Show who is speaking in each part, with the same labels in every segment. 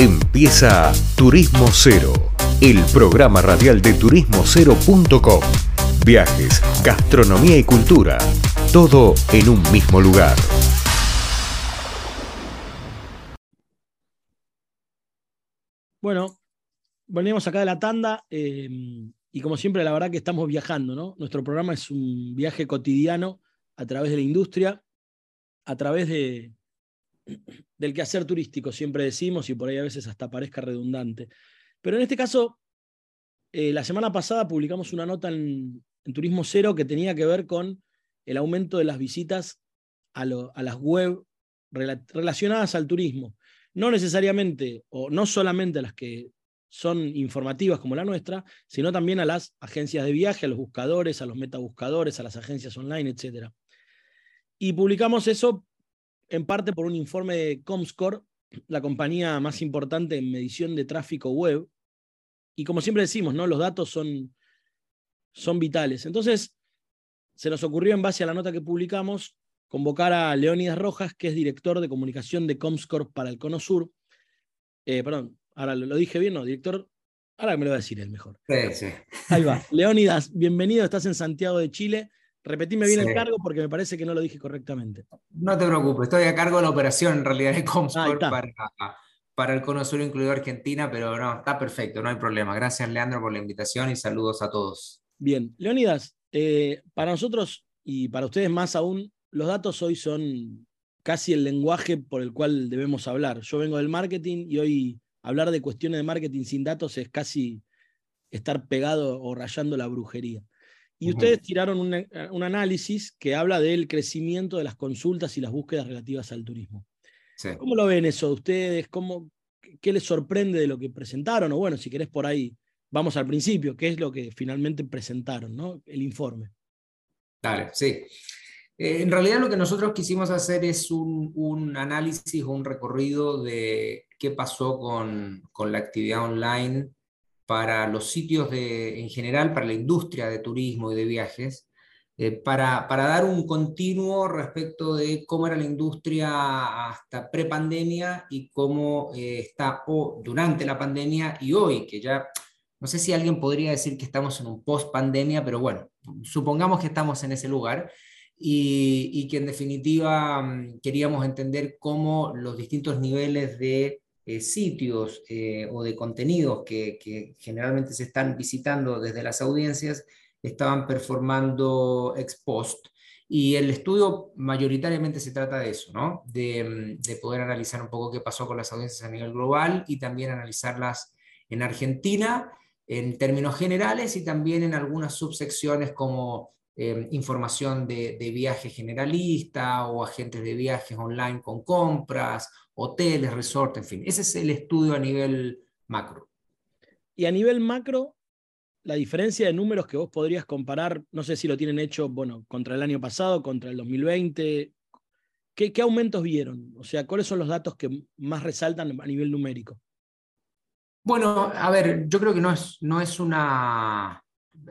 Speaker 1: Empieza Turismo Cero, el programa radial de turismocero.com. Viajes, gastronomía y cultura, todo en un mismo lugar.
Speaker 2: Bueno, volvemos acá de la tanda eh, y como siempre la verdad que estamos viajando, ¿no? Nuestro programa es un viaje cotidiano a través de la industria, a través de, del quehacer turístico, siempre decimos, y por ahí a veces hasta parezca redundante. Pero en este caso, eh, la semana pasada publicamos una nota en, Turismo Cero que tenía que ver con el aumento de las visitas a, las web relacionadas al turismo. No necesariamente, o no solamente a las que son informativas como la nuestra, sino también a las agencias de viaje, a los buscadores, a los metabuscadores, a las agencias online, etc. Y publicamos eso en parte por un informe de Comscore, la compañía más importante en medición de tráfico web. Y como siempre decimos, ¿no? los datos son, son vitales. Entonces, se nos ocurrió en base a la nota que publicamos convocar a Leónidas Rojas, que es director de comunicación de Comscore para el Cono Sur. Eh, perdón, ahora lo, dije bien, ¿no? Director, ahora me lo va a decir él mejor.
Speaker 3: Sí, sí.
Speaker 2: Ahí va. Leónidas, bienvenido, estás en Santiago de Chile. Repetime bien el cargo porque me parece que no lo dije correctamente.
Speaker 3: No te preocupes, estoy a cargo de la operación en realidad de Comscore para, para, el Cono Sur incluido Argentina, pero no, está perfecto, no hay problema. Gracias Leandro por la invitación y saludos a todos.
Speaker 2: Bien, Leonidas, eh, para nosotros y para ustedes más aún, los datos hoy son casi el lenguaje por el cual debemos hablar. Yo vengo del marketing y hoy hablar de cuestiones de marketing sin datos es casi estar pegado o rayando la brujería. Y ustedes tiraron eh, un, análisis que habla del crecimiento de las consultas y las búsquedas relativas al turismo. ¿Cómo lo ven eso ustedes? ¿Cómo, ¿Qué les sorprende de lo que presentaron? O bueno, si querés por ahí, vamos al principio, ¿qué es lo que finalmente presentaron, ¿no? el informe?
Speaker 3: Dale, sí. Eh, en realidad lo que nosotros quisimos hacer es un, un análisis o un recorrido de qué pasó con, con la actividad online para los sitios de, en general, para la industria de turismo y de viajes, eh, para, para, dar un continuo respecto de cómo era la industria hasta prepandemia y cómo eh, está o durante la pandemia y hoy, que ya no sé si alguien podría decir que estamos en un post pandemia, pero bueno, supongamos que estamos en ese lugar. Y, y que en definitiva mm, queríamos entender cómo los distintos niveles de eh, sitios eh, o de contenidos que, generalmente se están visitando desde las audiencias estaban performando ex post. Y el estudio mayoritariamente se trata de eso, ¿no? De, de, poder analizar un poco qué pasó con las audiencias a nivel global y también analizarlas en Argentina en términos generales y también en algunas subsecciones como eh, información de, viaje generalista o agentes de viajes online con compras, hoteles, resorts, en fin. Ese es el estudio a nivel macro.
Speaker 2: Y a nivel macro, la diferencia de números que vos podrías comparar, no sé si lo tienen hecho, bueno, contra el año pasado, contra el 2020, ¿qué, qué aumentos vieron? O sea, ¿cuáles son los datos que más resaltan a nivel numérico?
Speaker 3: Bueno, a ver, yo creo que no es, no es una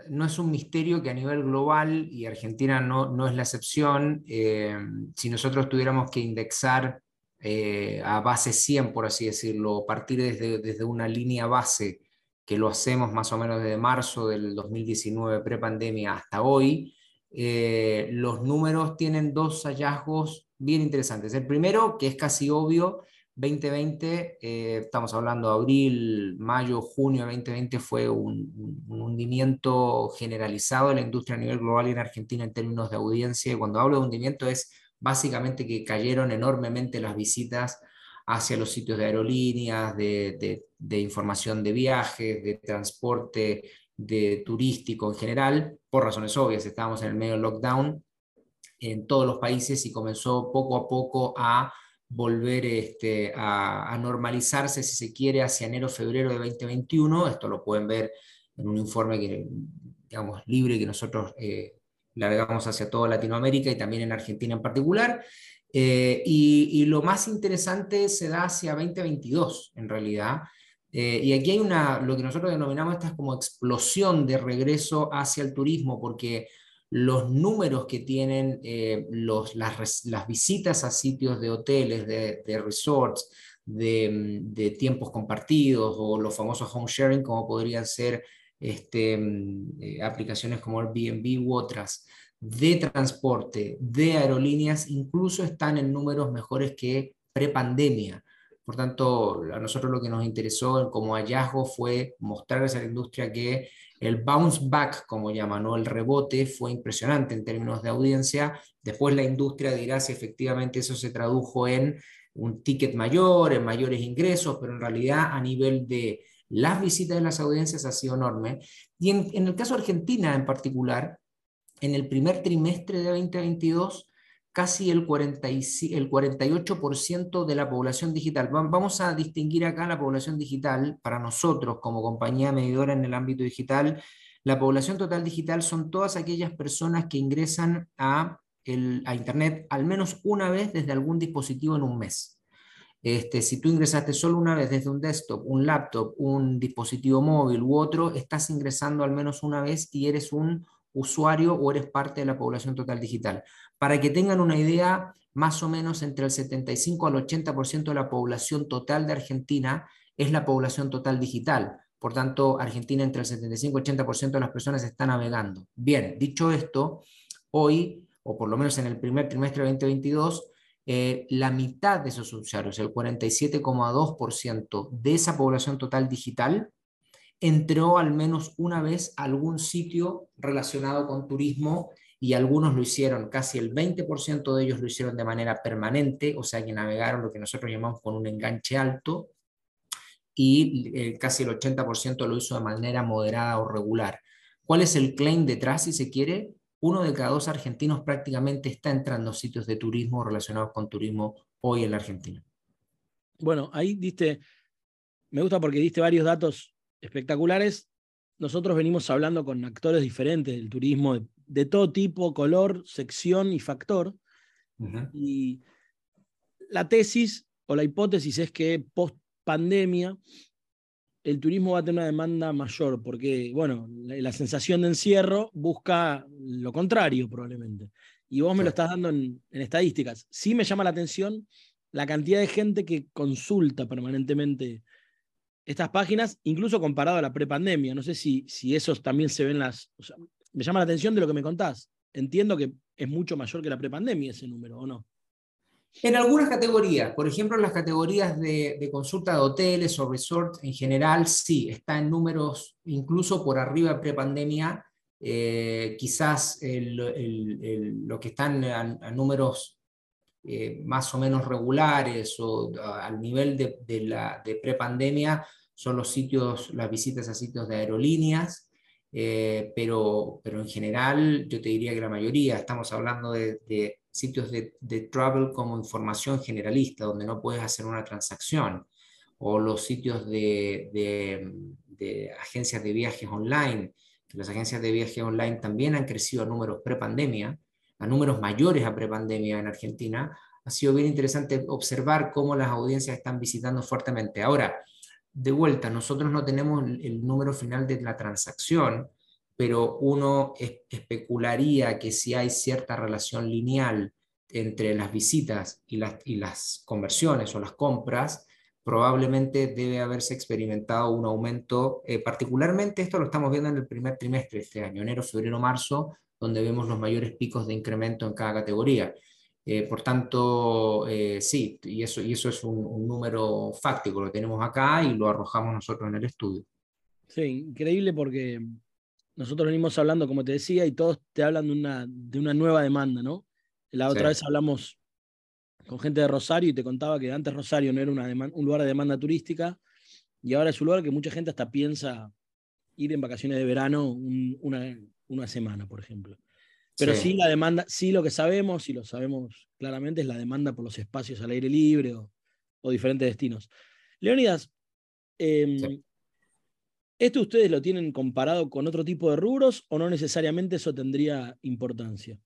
Speaker 3: no es un misterio que a nivel global, y Argentina no, no es la excepción, eh, si nosotros tuviéramos que indexar eh, a base 100, por así decirlo, partir desde, desde una línea base, que lo hacemos más o menos desde marzo del 2019, prepandemia, hasta hoy, eh, los números tienen dos hallazgos bien interesantes. El primero, que es casi obvio, 2020, eh, estamos hablando de abril, mayo, junio de 2020, fue un, hundimiento generalizado de la industria a nivel global y en Argentina en términos de audiencia. Y cuando hablo de hundimiento es básicamente que cayeron enormemente las visitas hacia los sitios de aerolíneas, de, de información de viajes, de transporte, de turístico en general, por razones obvias. Estábamos en el medio lockdown en todos los países y comenzó poco a poco a volver este, a, normalizarse, si se quiere, hacia enero-febrero de 2021. Esto lo pueden ver en un informe digamos, libre que nosotros eh, largamos hacia toda Latinoamérica y también en Argentina en particular. Eh, y, lo más interesante se da hacia 2022, en realidad. Eh, y aquí hay una, lo que nosotros denominamos esta como explosión de regreso hacia el turismo, porque los números que tienen eh, los, las, visitas a sitios de hoteles, de, resorts, de, tiempos compartidos o los famosos home sharing, como podrían ser este, eh, aplicaciones como Airbnb u otras, de transporte, de aerolíneas, incluso están en números mejores que prepandemia. Por tanto, a nosotros lo que nos interesó como hallazgo fue mostrarles a la industria que el bounce back, como llaman, ¿no? el rebote, fue impresionante en términos de audiencia. Después la industria dirá si efectivamente eso se tradujo en un ticket mayor, en mayores ingresos, pero en realidad a nivel de las visitas de las audiencias ha sido enorme. Y en, en el caso de Argentina en particular, en el primer trimestre de 2022, casi el, 40 el 48% de la población digital. Vamos a distinguir acá la población digital para nosotros como compañía medidora en el ámbito digital. La población total digital son todas aquellas personas que ingresan a, a Internet al menos una vez desde algún dispositivo en un mes. Este, si tú ingresaste solo una vez desde un desktop, un laptop, un dispositivo móvil u otro, estás ingresando al menos una vez y eres un usuario o eres parte de la población total digital. Para que tengan una idea, más o menos entre el 75 al 80% de la población total de Argentina es la población total digital. Por tanto, Argentina entre el 75 y 80% de las personas está navegando. Bien, dicho esto, hoy, o por lo menos en el primer trimestre de 2022, eh, la mitad de esos usuarios, el 47,2% de esa población total digital, entró al menos una vez a algún sitio relacionado con turismo y algunos lo hicieron, casi el 20% de ellos lo hicieron de manera permanente, o sea que navegaron lo que nosotros llamamos con un enganche alto, y eh, casi el 80% lo hizo de manera moderada o regular. ¿Cuál es el claim detrás, si se quiere? Uno de cada dos argentinos prácticamente está entrando a sitios de turismo relacionados con turismo hoy en la Argentina.
Speaker 2: Bueno, ahí diste, me gusta porque diste varios datos espectaculares. Nosotros venimos hablando con actores diferentes del turismo, de, todo tipo, color, sección y factor. Y la tesis o la hipótesis es que post pandemia el turismo va a tener una demanda mayor, porque, bueno, la, sensación de encierro busca lo contrario probablemente. Y vos me lo estás dando en, en, estadísticas. Sí me llama la atención la cantidad de gente que consulta permanentemente estas páginas, incluso comparado a la prepandemia. No sé si, si esos también se ven las... me llama la atención de lo que me contás. Entiendo que es mucho mayor que la prepandemia ese número, ¿o no?
Speaker 3: En algunas categorías, por ejemplo, las categorías de, consulta de hoteles o resorts en general, sí, está en números incluso por arriba de prepandemia. Eh, quizás lo que están a números eh, más o menos regulares o al nivel de, de, la, de prepandemia son los sitios, las visitas a sitios de aerolíneas, eh, pero, pero en general yo te diría que la mayoría, estamos hablando de, de sitios de, de, travel como información generalista, donde no puedes hacer una transacción, o los sitios de, agencias de viajes online, las agencias de viajes online también han crecido a números prepandemia, a números mayores a prepandemia en Argentina, ha sido bien interesante observar cómo las audiencias están visitando fuertemente. Ahora, de vuelta, nosotros no tenemos el número final de la transacción, pero uno especularía que si hay cierta relación lineal entre las visitas y las, y las conversiones o las compras, probablemente debe haberse experimentado un aumento, eh, particularmente esto lo estamos viendo en el primer trimestre de este año, enero, febrero, marzo, donde vemos los mayores picos de incremento en cada categoría. Eh, por tanto, eh, sí, y eso, y eso es un, número fáctico, lo tenemos acá y lo arrojamos nosotros en el estudio.
Speaker 2: Sí, increíble porque nosotros venimos hablando, como te decía, y todos te hablan de una, de una nueva demanda, ¿no? La otra vez hablamos con gente de Rosario y te contaba que antes Rosario no era una un lugar de demanda turística y ahora es un lugar que mucha gente hasta piensa ir en vacaciones de verano una, una semana, por ejemplo. Pero sí. la demanda, sí lo que sabemos, y lo sabemos claramente, es la demanda por los espacios al aire libre o, diferentes destinos. Leonidas, em, ¿esto ustedes lo tienen comparado con otro tipo de rubros o no necesariamente eso tendría importancia?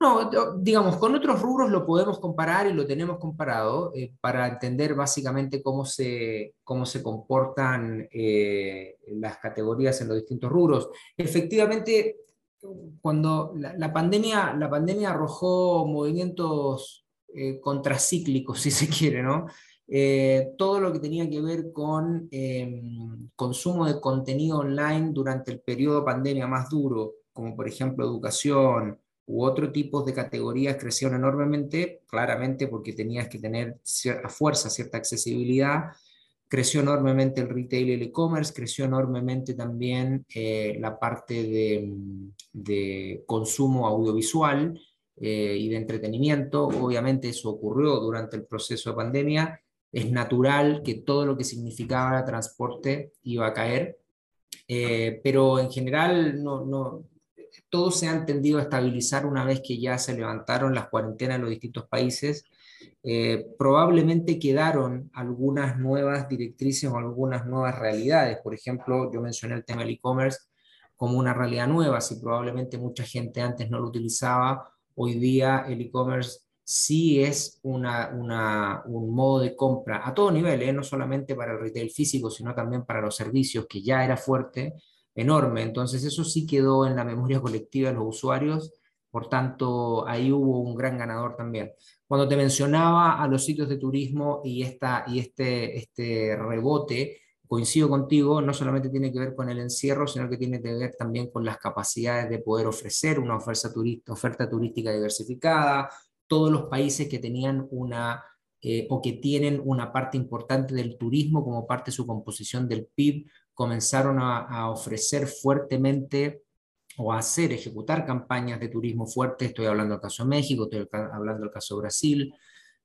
Speaker 3: No, digamos, con otros rubros lo podemos comparar y lo tenemos comparado eh, para entender básicamente cómo se, cómo se comportan eh, las categorías en los distintos rubros. Efectivamente, cuando la, pandemia, la pandemia arrojó movimientos eh, contracíclicos, si se quiere, ¿no? Todo lo que tenía que ver con em, consumo de contenido online durante el periodo pandemia más duro, como por ejemplo educación u otro tipo de categorías, crecieron enormemente, claramente porque tenías que tener a fuerza cierta accesibilidad. Creció enormemente el retail y el e-commerce, creció enormemente también eh, la parte de, de consumo audiovisual, eh, y de entretenimiento. Obviamente eso ocurrió durante el proceso de pandemia es natural que todo lo que significaba transporte iba a caer, eh, pero en general no, no, todo se ha tendido a estabilizar una vez que ya se levantaron las cuarentenas en los distintos países. Eh, probablemente quedaron algunas nuevas directrices o algunas nuevas realidades. Por ejemplo, yo mencioné el tema del e-commerce como una realidad nueva, si probablemente mucha gente antes no lo utilizaba, hoy día el e-commerce sí es una, un modo de compra a todo nivel, ¿eh? no solamente para el retail físico, sino también para los servicios, que ya era fuerte, enorme. Entonces eso sí quedó en la memoria colectiva de los usuarios, por tanto ahí hubo un gran ganador también. Cuando te mencionaba a los sitios de turismo y, esta, y este, este rebote, coincido contigo, no solamente tiene que ver con el encierro, sino que tiene que ver también con las capacidades de poder ofrecer una oferta, oferta turística diversificada, todos los países que tenían una eh, o que tienen una parte importante del turismo como parte de su composición del PIB, comenzaron a, ofrecer fuertemente o a hacer, ejecutar campañas de turismo fuerte. Estoy hablando del caso de México, estoy hablando del caso de Brasil.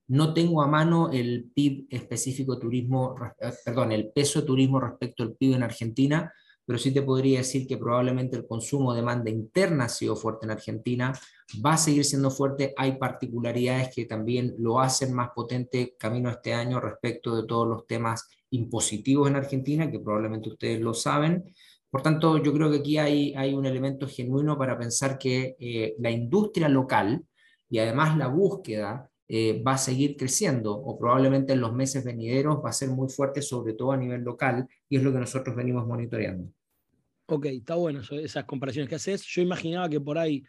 Speaker 3: No tengo a mano el PIB específico turismo, eh, perdón, el peso de turismo respecto al PIB en Argentina, pero sí te podría decir que probablemente el consumo de demanda interna ha sido fuerte en Argentina, va a seguir siendo fuerte, hay particularidades que también lo hacen más potente camino a este año respecto de todos los temas impositivos en Argentina, que probablemente ustedes lo saben. Por tanto, yo creo que aquí hay, hay un elemento genuino para pensar que eh, la industria local y además la búsqueda eh, va a seguir creciendo o probablemente en los meses venideros va a ser muy fuerte, sobre todo a nivel local, y es lo que nosotros venimos monitoreando.
Speaker 2: Ok, está bueno esas comparaciones que haces. Yo imaginaba que por ahí,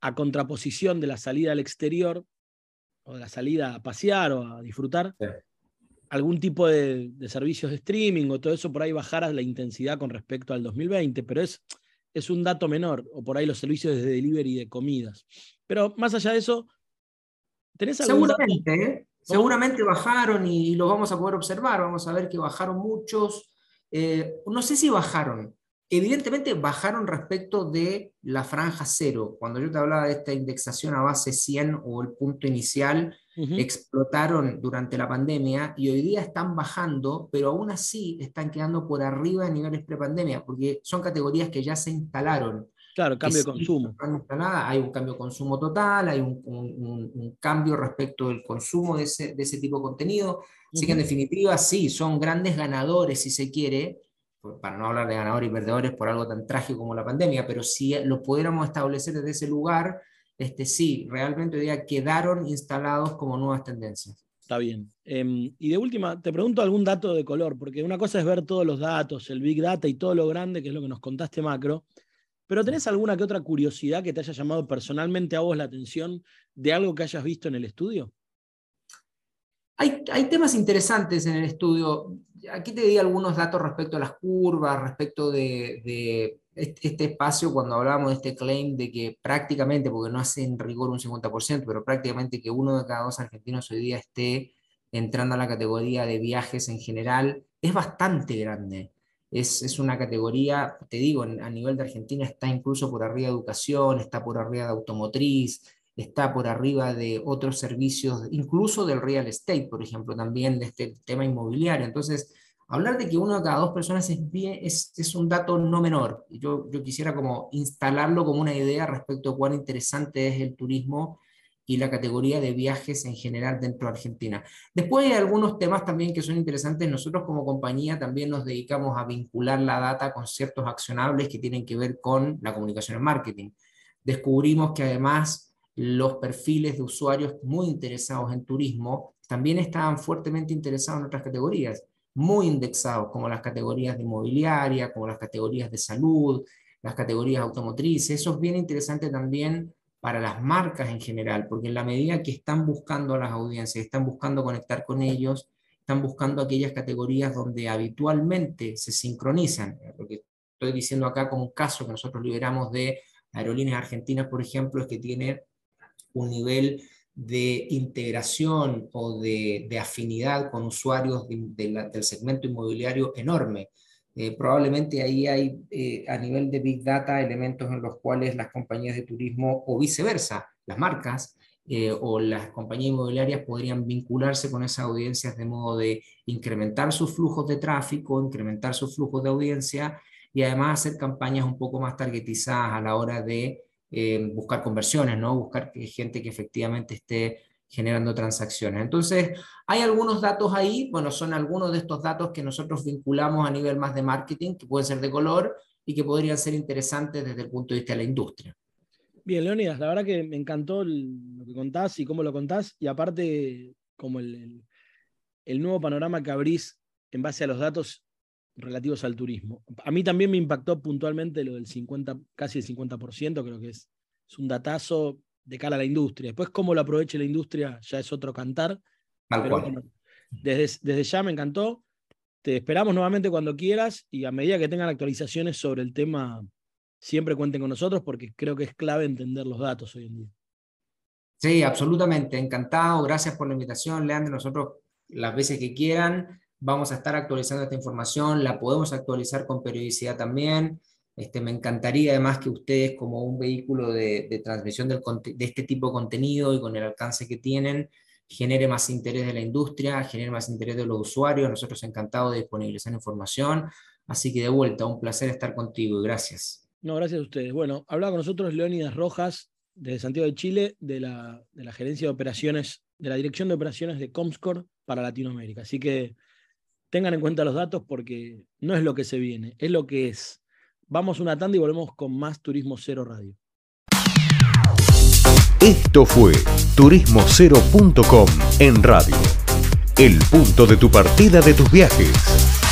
Speaker 2: a contraposición de la salida al exterior, o de la salida a pasear o a disfrutar, algún tipo de, servicios de streaming o todo eso, por ahí bajara la intensidad con respecto al 2020, pero es, es un dato menor, o por ahí los servicios de delivery de comidas. Pero más allá de eso,
Speaker 3: seguramente, ¿eh? seguramente bajaron y, lo vamos a poder observar. Vamos a ver que bajaron muchos. Eh, no sé si bajaron. Evidentemente bajaron respecto de la franja cero. Cuando yo te hablaba de esta indexación a base 100 o el punto inicial, explotaron durante la pandemia y hoy día están bajando, pero aún así están quedando por arriba de niveles prepandemia, porque son categorías que ya se instalaron.
Speaker 2: Claro, cambio de consumo.
Speaker 3: hay un cambio de consumo total, hay un, cambio respecto del consumo de ese, de ese tipo de contenido. Así que en definitiva, sí, son grandes ganadores, si se quiere, para no hablar de ganadores y perdedores por algo tan trágico como la pandemia, pero si lo pudiéramos establecer desde ese lugar, este, sí, realmente hoy día quedaron instalados como nuevas tendencias.
Speaker 2: Está bien. Em, y de última, te pregunto algún dato de color, porque una cosa es ver todos los datos, el Big Data y todo lo grande, que es lo que nos contaste macro, pero ¿tenés alguna que otra curiosidad que te haya llamado personalmente a vos la atención de algo que hayas visto en el estudio?
Speaker 3: Hay, temas interesantes en el estudio. Aquí te di algunos datos respecto a las curvas, respecto de, este espacio, cuando hablábamos de este claim de que prácticamente, porque no hace en rigor un 50%, pero prácticamente que uno de cada dos argentinos hoy día esté entrando a la categoría de viajes en general, es bastante grande es, una categoría, te digo, a nivel de Argentina está incluso por arriba de educación, está por arriba de automotriz, está por arriba de otros servicios, incluso del real estate, por ejemplo, también de este tema inmobiliario. Entonces, hablar de que uno de cada dos personas es, es, es un dato no menor. Yo, yo quisiera como instalarlo como una idea respecto a cuán interesante es el turismo y la categoría de viajes en general dentro de Argentina. Después hay algunos temas también que son interesantes. Nosotros como compañía también nos dedicamos a vincular la data con ciertos accionables que tienen que ver con la comunicación en marketing. Descubrimos que además los perfiles de usuarios muy interesados en turismo también estaban fuertemente interesados en otras categorías, muy indexados, como las categorías de inmobiliaria, como las categorías de salud, las categorías automotrices. Eso es bien interesante también para las marcas en general, porque en la medida que están buscando a las audiencias, están buscando conectar con ellos, están buscando aquellas categorías donde habitualmente se sincronizan. Lo que estoy diciendo acá como un caso que nosotros liberamos de aerolíneas argentinas, por ejemplo, es que tiene un nivel de integración o de, afinidad con usuarios del segmento inmobiliario enorme. Eh, probablemente ahí hay eh, a nivel de Big Data elementos en los cuales las compañías de turismo o viceversa, las marcas eh, o las compañías inmobiliarias podrían vincularse con esas audiencias de modo de incrementar sus flujos de tráfico, incrementar sus flujos de audiencia y además hacer campañas un poco más targetizadas a la hora de buscar conversiones, ¿no? buscar gente que efectivamente esté generando transacciones. Entonces, hay algunos datos ahí, bueno, son algunos de estos datos que nosotros vinculamos a nivel más de marketing, que pueden ser de color y que podrían ser interesantes desde el punto de vista de la industria.
Speaker 2: Bien, Leonidas, la verdad que me encantó lo que contás y cómo lo contás, y aparte, como el, nuevo panorama que abrís en base a los datos relativos al turismo. A mí también me impactó puntualmente lo del 50, casi el 50%, creo que es, es un datazo de cara a la industria. Después, cómo lo aproveche la industria ya es otro cantar. desde, desde ya me encantó. Te esperamos nuevamente cuando quieras y a medida que tengan actualizaciones sobre el tema, siempre cuenten con nosotros porque creo que es clave entender los datos hoy en día.
Speaker 3: Sí, absolutamente, encantado. Gracias por la invitación, Leandro. Nosotros las veces que quieran vamos a estar actualizando esta información, la podemos actualizar con periodicidad también. Este, me encantaría además que ustedes como un vehículo de, transmisión de este tipo de contenido y con el alcance que tienen, genere más interés de la industria, genere más interés de los usuarios. Nosotros encantados de disponibilizar información. Así que de vuelta, un placer estar contigo y gracias.
Speaker 2: No, gracias a ustedes. Bueno, hablaba con nosotros Leónidas Rojas, de Santiago de Chile, de la, de la gerencia de operaciones, de la dirección de operaciones de Comscore para Latinoamérica. Así que tengan en cuenta los datos porque no es lo que se viene, es lo que es. Vamos una tanda y volvemos con más Turismo Cero Radio.
Speaker 1: Esto fue turismocero.com en radio. El punto de tu partida de tus viajes.